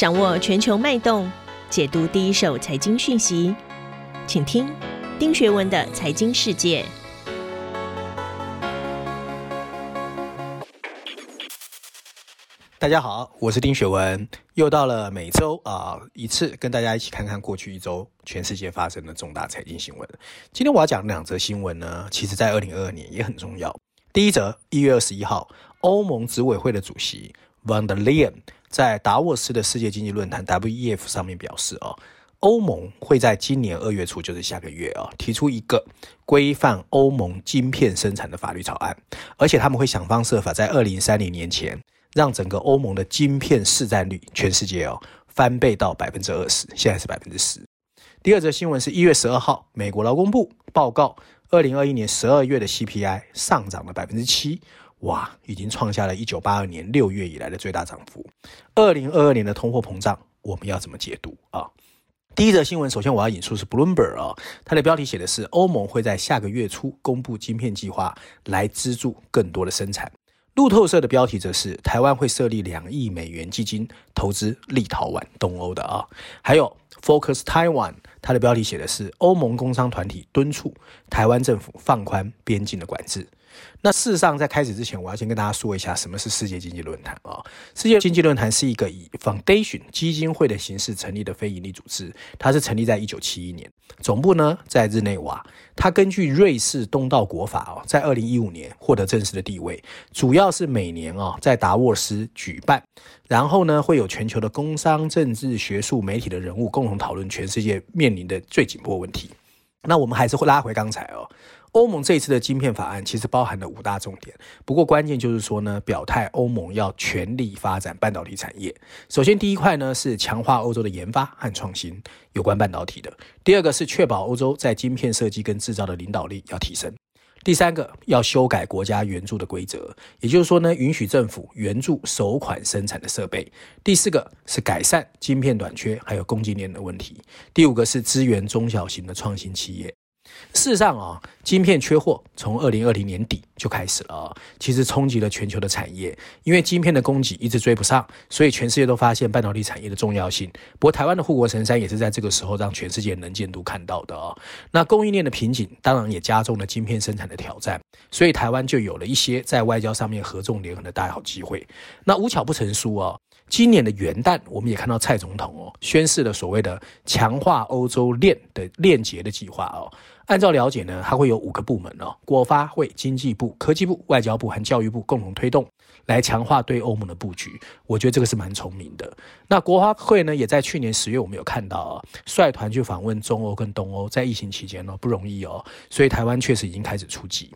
掌握全球脉动，解读第一手财经讯息，请听丁学文的财经世界。大家好，我是丁学文，又到了每周啊一次跟大家一起看看过去一周全世界发生的重大财经新闻。今天我要讲两则新闻呢，其实在二零二二年也很重要。第一则，一月二十一号，欧盟执委会的主席 Vandeleen 在达沃斯的世界经济论坛 WEF 上面表示啊，欧盟会在今年二月初，就是下个月啊，提出一个规范欧盟晶片生产的法律草案，而且他们会想方设法在二零三零年前。让整个欧盟的晶片市占率，全世界哦翻倍到百分之二十，现在是百分之十。第二则新闻是一月十二号，美国劳工部报告，二零二一年十二月的 CPI 上涨了百分之七，哇，已经创下了一九八二年六月以来的最大涨幅。二零二二年的通货膨胀，我们要怎么解读啊？第一则新闻，首先我要引述是 Bloomberg 啊，它的标题写的是欧盟会在下个月初公布晶片计划，来资助更多的生产。路透社的标题则是台湾会设立两亿美元基金投资立陶宛、东欧的啊，还有 Focus Taiwan，它的标题写的是欧盟工商团体敦促台湾政府放宽边境的管制。那事实上，在开始之前，我要先跟大家说一下什么是世界经济论坛啊。世界经济论坛是一个以 Foundation 基金会的形式成立的非营利组织，它是成立在一九七一年，总部呢在日内瓦。它根据瑞士东道国法哦，在二零一五年获得正式的地位，主要是每年啊在达沃斯举办，然后呢会有全球的工商、政治、学术、媒体的人物共同讨论全世界面临的最紧迫问题。那我们还是会拉回刚才哦。欧盟这次的晶片法案其实包含了五大重点，不过关键就是说呢，表态欧盟要全力发展半导体产业。首先，第一块呢是强化欧洲的研发和创新，有关半导体的；第二个是确保欧洲在晶片设计跟制造的领导力要提升；第三个要修改国家援助的规则，也就是说呢，允许政府援助首款生产的设备；第四个是改善晶片短缺还有供应链的问题；第五个是支援中小型的创新企业。事实上啊，晶片缺货从二零二零年底就开始了，其实冲击了全球的产业，因为晶片的供给一直追不上，所以全世界都发现半导体产业的重要性。不过，台湾的护国神山也是在这个时候让全世界能见度看到的啊。那供应链的瓶颈当然也加重了晶片生产的挑战，所以台湾就有了一些在外交上面合纵连横的大好机会。那无巧不成书啊。今年的元旦，我们也看到蔡总统哦宣示了所谓的强化欧洲链的链接的计划哦。按照了解呢，它会有五个部门哦：国发会、经济部、科技部、外交部和教育部共同推动，来强化对欧盟的布局。我觉得这个是蛮聪明的。那国发会呢，也在去年十月我们有看到啊，率团去访问中欧跟东欧，在疫情期间哦不容易哦，所以台湾确实已经开始出击。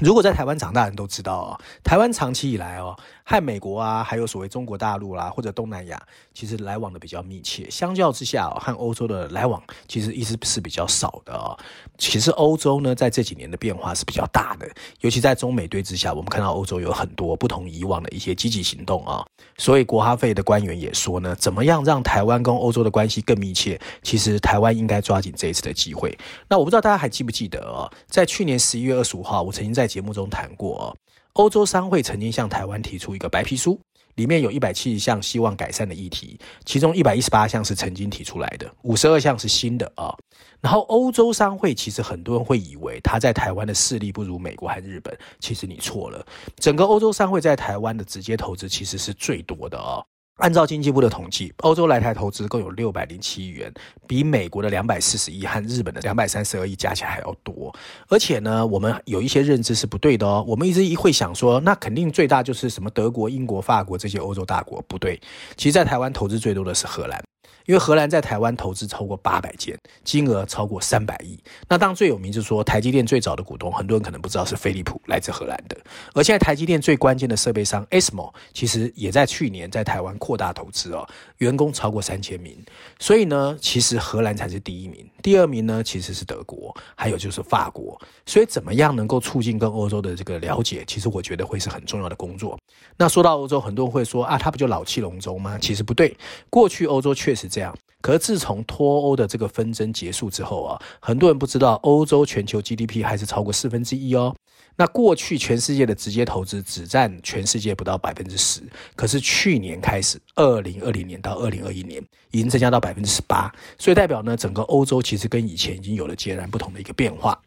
如果在台湾长大人都知道啊，台湾长期以来哦，和美国啊，还有所谓中国大陆啦，或者东南亚，其实来往的比较密切。相较之下，和欧洲的来往其实一直是比较少的啊。其实欧洲呢，在这几年的变化是比较大的，尤其在中美对峙下，我们看到欧洲有很多不同以往的一些积极行动啊。所以国哈费的官员也说呢，怎么样让台湾跟欧洲的关系更密切？其实台湾应该抓紧这一次的机会。那我不知道大家还记不记得啊，在去年十一月二十五号，我曾经在在节目中谈过，欧洲商会曾经向台湾提出一个白皮书，里面有一百七十项希望改善的议题，其中一百一十八项是曾经提出来的，五十二项是新的啊。然后欧洲商会其实很多人会以为他在台湾的势力不如美国和日本，其实你错了，整个欧洲商会在台湾的直接投资其实是最多的啊。按照经济部的统计，欧洲来台投资共有六百零七亿元，比美国的两百四十亿和日本的两百三十二亿加起来还要多。而且呢，我们有一些认知是不对的哦。我们一直会想说，那肯定最大就是什么德国、英国、法国这些欧洲大国，不对。其实，在台湾投资最多的是荷兰。因为荷兰在台湾投资超过八百件，金额超过三百亿。那当最有名就是说，台积电最早的股东，很多人可能不知道是飞利浦，来自荷兰的。而现在台积电最关键的设备商 ASML，其实也在去年在台湾扩大投资哦，员工超过三千名。所以呢，其实荷兰才是第一名，第二名呢其实是德国，还有就是法国。所以怎么样能够促进跟欧洲的这个了解，其实我觉得会是很重要的工作。那说到欧洲，很多人会说啊，它不就老气龙舟吗？其实不对，过去欧洲确实。这样，可是自从脱欧的这个纷争结束之后啊，很多人不知道欧洲全球 GDP 还是超过四分之一哦。那过去全世界的直接投资只占全世界不到百分之十，可是去年开始，二零二零年到二零二一年已经增加到百分之十八，所以代表呢，整个欧洲其实跟以前已经有了截然不同的一个变化。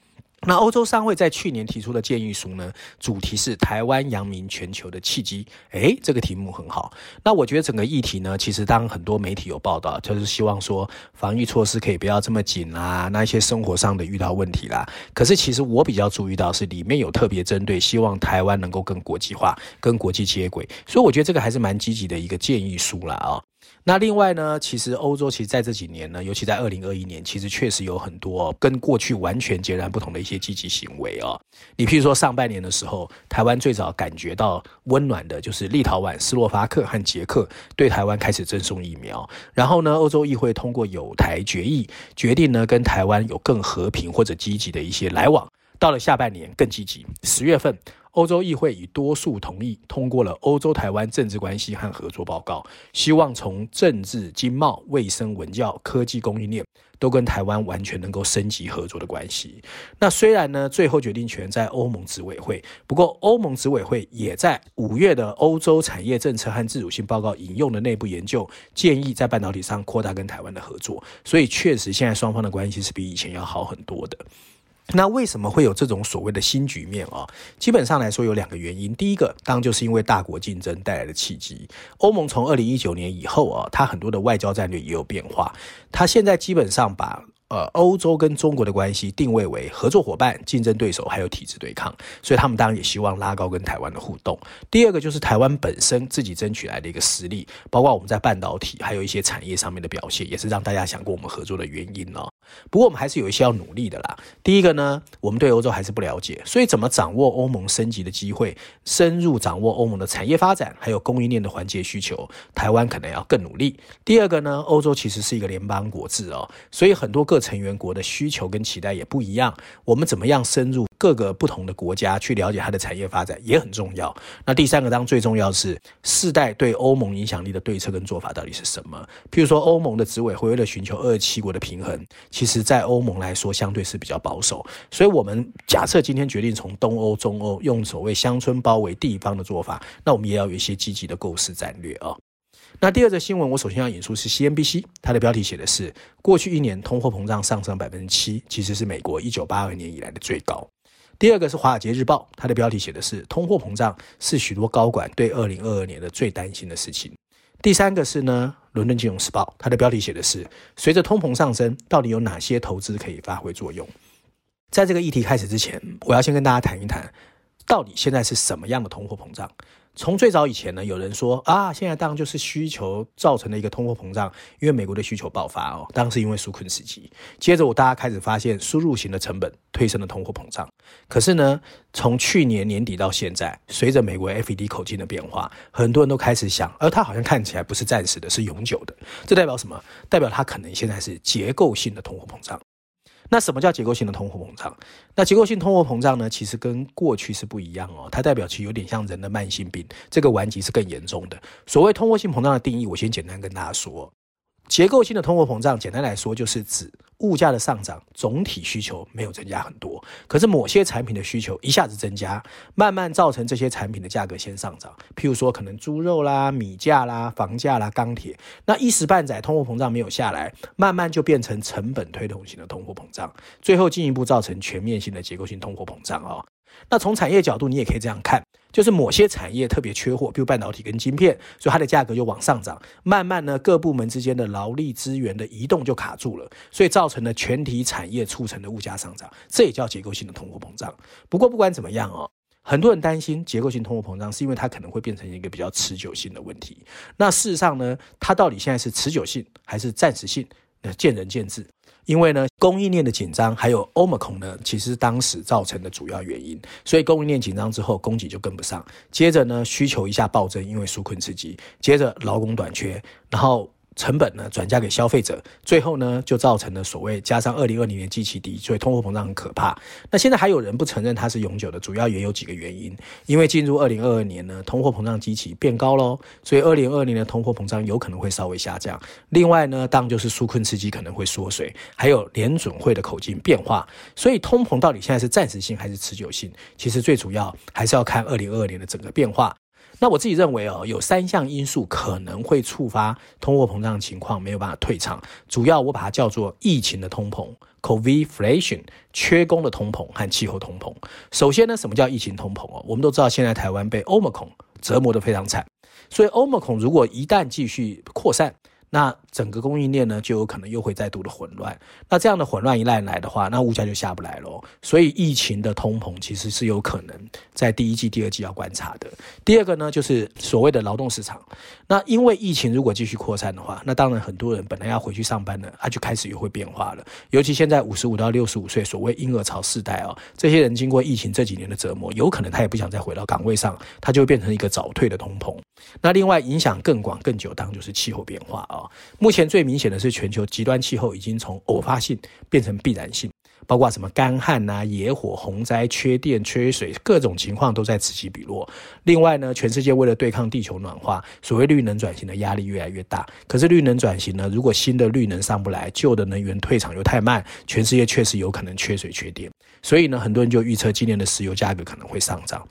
那欧洲商会在去年提出的建议书呢，主题是台湾扬名全球的契机。诶，这个题目很好。那我觉得整个议题呢，其实当很多媒体有报道，就是希望说防疫措施可以不要这么紧啦，那一些生活上的遇到问题啦。可是其实我比较注意到是里面有特别针对，希望台湾能够更国际化、跟国际接轨。所以我觉得这个还是蛮积极的一个建议书啦啊。那另外呢，其实欧洲其实在这几年呢，尤其在二零二一年，其实确实有很多跟过去完全截然不同的一些积极行为哦。你譬如说上半年的时候，台湾最早感觉到温暖的就是立陶宛、斯洛伐克和捷克对台湾开始赠送疫苗，然后呢，欧洲议会通过有台决议，决定呢跟台湾有更和平或者积极的一些来往。到了下半年更积极，十月份。欧洲议会以多数同意通过了《欧洲台湾政治关系和合作报告》，希望从政治、经贸、卫生、文教、科技、供应链都跟台湾完全能够升级合作的关系。那虽然呢，最后决定权在欧盟执委会，不过欧盟执委会也在五月的欧洲产业政策和自主性报告引用的内部研究，建议在半导体上扩大跟台湾的合作。所以确实，现在双方的关系是比以前要好很多的。那为什么会有这种所谓的新局面啊？基本上来说有两个原因。第一个当然就是因为大国竞争带来的契机。欧盟从二零一九年以后啊，它很多的外交战略也有变化。它现在基本上把呃，欧洲跟中国的关系定位为合作伙伴、竞争对手，还有体制对抗，所以他们当然也希望拉高跟台湾的互动。第二个就是台湾本身自己争取来的一个实力，包括我们在半导体还有一些产业上面的表现，也是让大家想跟我们合作的原因哦。不过我们还是有一些要努力的啦。第一个呢，我们对欧洲还是不了解，所以怎么掌握欧盟升级的机会，深入掌握欧盟的产业发展，还有供应链的环节需求，台湾可能要更努力。第二个呢，欧洲其实是一个联邦国制哦，所以很多。各成员国的需求跟期待也不一样，我们怎么样深入各个不同的国家去了解它的产业发展也很重要。那第三个当最重要是世代对欧盟影响力的对策跟做法到底是什么？譬如说欧盟的执委会为了寻求二七国的平衡，其实在欧盟来说相对是比较保守。所以我们假设今天决定从东欧、中欧用所谓乡村包围地方的做法，那我们也要有一些积极的构思战略啊。那第二则新闻，我首先要引述是 CNBC，它的标题写的是过去一年通货膨胀上升百分之七，其实是美国一九八二年以来的最高。第二个是华尔街日报，它的标题写的是通货膨胀是许多高管对二零二二年的最担心的事情。第三个是呢，伦敦金融时报，它的标题写的是随着通膨上升，到底有哪些投资可以发挥作用？在这个议题开始之前，我要先跟大家谈一谈，到底现在是什么样的通货膨胀？从最早以前呢，有人说啊，现在当然就是需求造成的一个通货膨胀，因为美国的需求爆发哦，当然是因为纾困时期。接着我大家开始发现输入型的成本推升了通货膨胀。可是呢，从去年年底到现在，随着美国 FED 口径的变化，很多人都开始想，而它好像看起来不是暂时的，是永久的。这代表什么？代表它可能现在是结构性的通货膨胀。那什么叫结构性的通货膨胀？那结构性通货膨胀呢？其实跟过去是不一样哦，它代表其实有点像人的慢性病，这个顽疾是更严重的。所谓通货性膨胀的定义，我先简单跟大家说。结构性的通货膨胀，简单来说就是指物价的上涨，总体需求没有增加很多，可是某些产品的需求一下子增加，慢慢造成这些产品的价格先上涨。譬如说，可能猪肉啦、米价啦、房价啦、钢铁，那一时半载通货膨胀没有下来，慢慢就变成成本推动型的通货膨胀，最后进一步造成全面性的结构性通货膨胀哦。那从产业角度，你也可以这样看。就是某些产业特别缺货，比如半导体跟晶片，所以它的价格就往上涨。慢慢呢，各部门之间的劳力资源的移动就卡住了，所以造成了全体产业促成的物价上涨，这也叫结构性的通货膨胀。不过不管怎么样哦，很多人担心结构性通货膨胀是因为它可能会变成一个比较持久性的问题。那事实上呢，它到底现在是持久性还是暂时性？那见仁见智。因为呢，供应链的紧张还有欧美恐呢，其实当时造成的主要原因。所以供应链紧张之后，供给就跟不上。接着呢，需求一下暴增，因为纾困刺激。接着劳工短缺，然后成本呢转嫁给消费者，最后呢就造成了所谓加上二零二零年基期低，所以通货膨胀很可怕。那现在还有人不承认它是永久的，主要也有几个原因。因为进入二零二二年呢，通货膨胀基期变高喽，所以二零二零年的通货膨胀有可能会稍微下降。另外呢，当然就是纾困刺激可能会缩水，还有联准会的口径变化。所以通膨到底现在是暂时性还是持久性？其实最主要还是要看二零二二年的整个变化。那我自己认为哦，有三项因素可能会触发通货膨胀情况没有办法退场。主要我把它叫做疫情的通膨 （Covidflation）、缺工的通膨和气候通膨。首先呢，什么叫疫情通膨哦？我们都知道现在台湾被 Omicron 折磨得非常惨，所以 Omicron 如果一旦继续扩散，那整个供应链呢，就有可能又会再度的混乱。那这样的混乱一来来的话，那物价就下不来了。所以疫情的通膨其实是有可能在第一季、第二季要观察的。第二个呢，就是所谓的劳动市场。那因为疫情如果继续扩散的话，那当然很多人本来要回去上班的，他就开始又会变化了。尤其现在五十五到六十五岁，所谓婴儿潮世代哦，这些人经过疫情这几年的折磨，有可能他也不想再回到岗位上，他就会变成一个早退的通膨。那另外影响更广更久，当就是气候变化啊。目前最明显的是全球极端气候已经从偶发性变成必然性，包括什么干旱啊、野火、洪灾、缺电、缺水，各种情况都在此起彼落。另外呢，全世界为了对抗地球暖化，所谓绿能转型的压力越来越大。可是绿能转型呢，如果新的绿能上不来，旧的能源退场又太慢，全世界确实有可能缺水缺电。所以呢，很多人就预测今年的石油价格可能会上涨。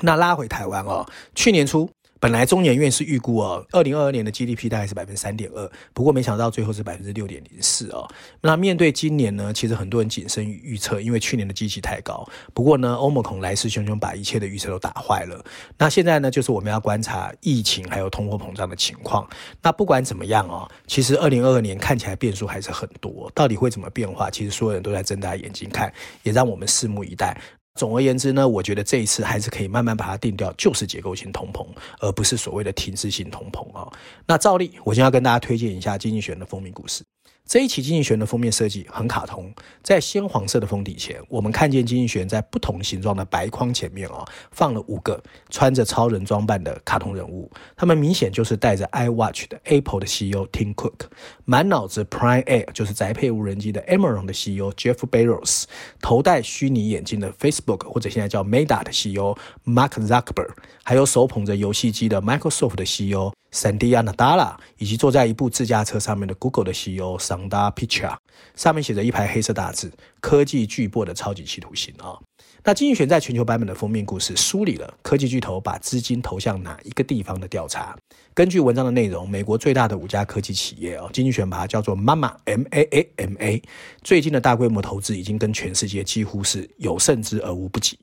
那拉回台湾哦，去年初。本来中研院是预估哦，二零二二年的 GDP 大概是百分之三点二，不过没想到最后是百分之六点零四哦。那面对今年呢，其实很多人谨慎预测，因为去年的基期太高。不过呢，欧盟恐来势汹汹，把一切的预测都打坏了。那现在呢，就是我们要观察疫情还有通货膨胀的情况。那不管怎么样哦，其实二零二二年看起来变数还是很多，到底会怎么变化？其实所有人都在睁大眼睛看，也让我们拭目以待。总而言之呢，我觉得这一次还是可以慢慢把它定掉，就是结构性通膨，而不是所谓的停滞性通膨啊。那照例，我先要跟大家推荐一下《经济学人》的封面故事。这一期《经济学》的封面设计很卡通，在鲜黄色的封底前，我们看见《经济学》在不同形状的白框前面哦，放了五个穿着超人装扮的卡通人物，他们明显就是戴着 iWatch 的 Apple 的 CEO Tim Cook，满脑子 Prime Air 就是宅配无人机的 Amazon 的 CEO Jeff Bezos，头戴虚拟眼镜的 Facebook 或者现在叫 Meta 的 CEO Mark Zuckerberg，还有手捧着游戏机的 Microsoft 的 CEO。Sandy Anadala，以及坐在一部自驾车上面的 Google 的 CEO Sundar Pichai，上面写着一排黑色大字“科技巨擘的超级企图心”啊。那经济学在全球版本的封面故事梳理了科技巨头把资金投向哪一个地方的调查。根据文章的内容，美国最大的五家科技企业哦，经济学把它叫做 Mama M A A M A，最近的大规模投资已经跟全世界几乎是有胜之而无不及。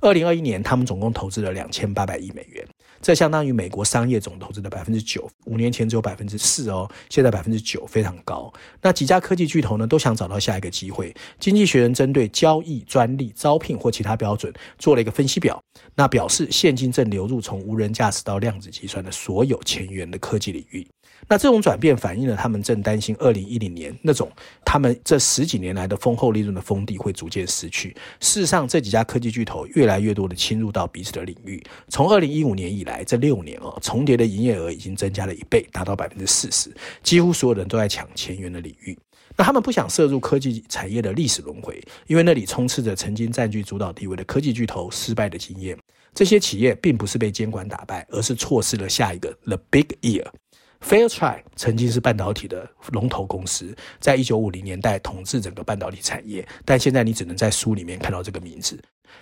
二零二一年，他们总共投资了两千八百亿美元，这相当于美国商业总投资的百分之九。五年前只有百分之四哦，现在百分之九，非常高。那几家科技巨头呢，都想找到下一个机会。经济学人针对交易、专利、招聘或其他标准做了一个分析表，那表示现金正流入从无人驾驶到量子计算的所有前沿的科技领域。那这种转变反映了他们正担心二零一零年那种他们这十几年来的丰厚利润的封地会逐渐失去。事实上，这几家科技巨头越来越多的侵入到彼此的领域。从二零一五年以来，这六年哦，重叠的营业额已经增加了一倍，达到百分之四十。几乎所有人都在抢前沿的领域。那他们不想涉入科技产业的历史轮回，因为那里充斥着曾经占据主导地位的科技巨头失败的经验。这些企业并不是被监管打败，而是错失了下一个 The Big Year。Fairchild 曾经是半导体的龙头公司，在一九五零年代统治整个半导体产业，但现在你只能在书里面看到这个名字。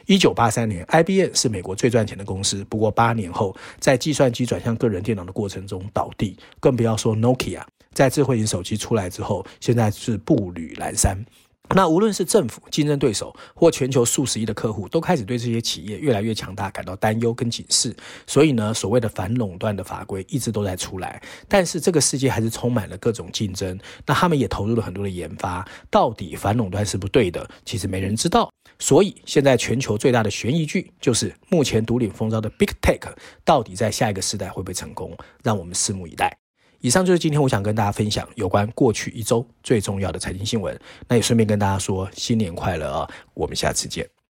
一九八三年，IBM 是美国最赚钱的公司，不过八年后，在计算机转向个人电脑的过程中倒地，更不要说 Nokia，在智慧型手机出来之后，现在是步履蹒跚。那无论是政府、竞争对手或全球数十亿的客户，都开始对这些企业越来越强大感到担忧跟警示。所以呢，所谓的反垄断的法规一直都在出来。但是这个世界还是充满了各种竞争。那他们也投入了很多的研发。到底反垄断是不对的，其实没人知道。所以现在全球最大的悬疑剧就是目前独领风骚的 Big Tech，到底在下一个时代会不会成功？让我们拭目以待。以上就是今天我想跟大家分享有关过去一周最重要的财经新闻。那也顺便跟大家说新年快乐啊！我们下次见。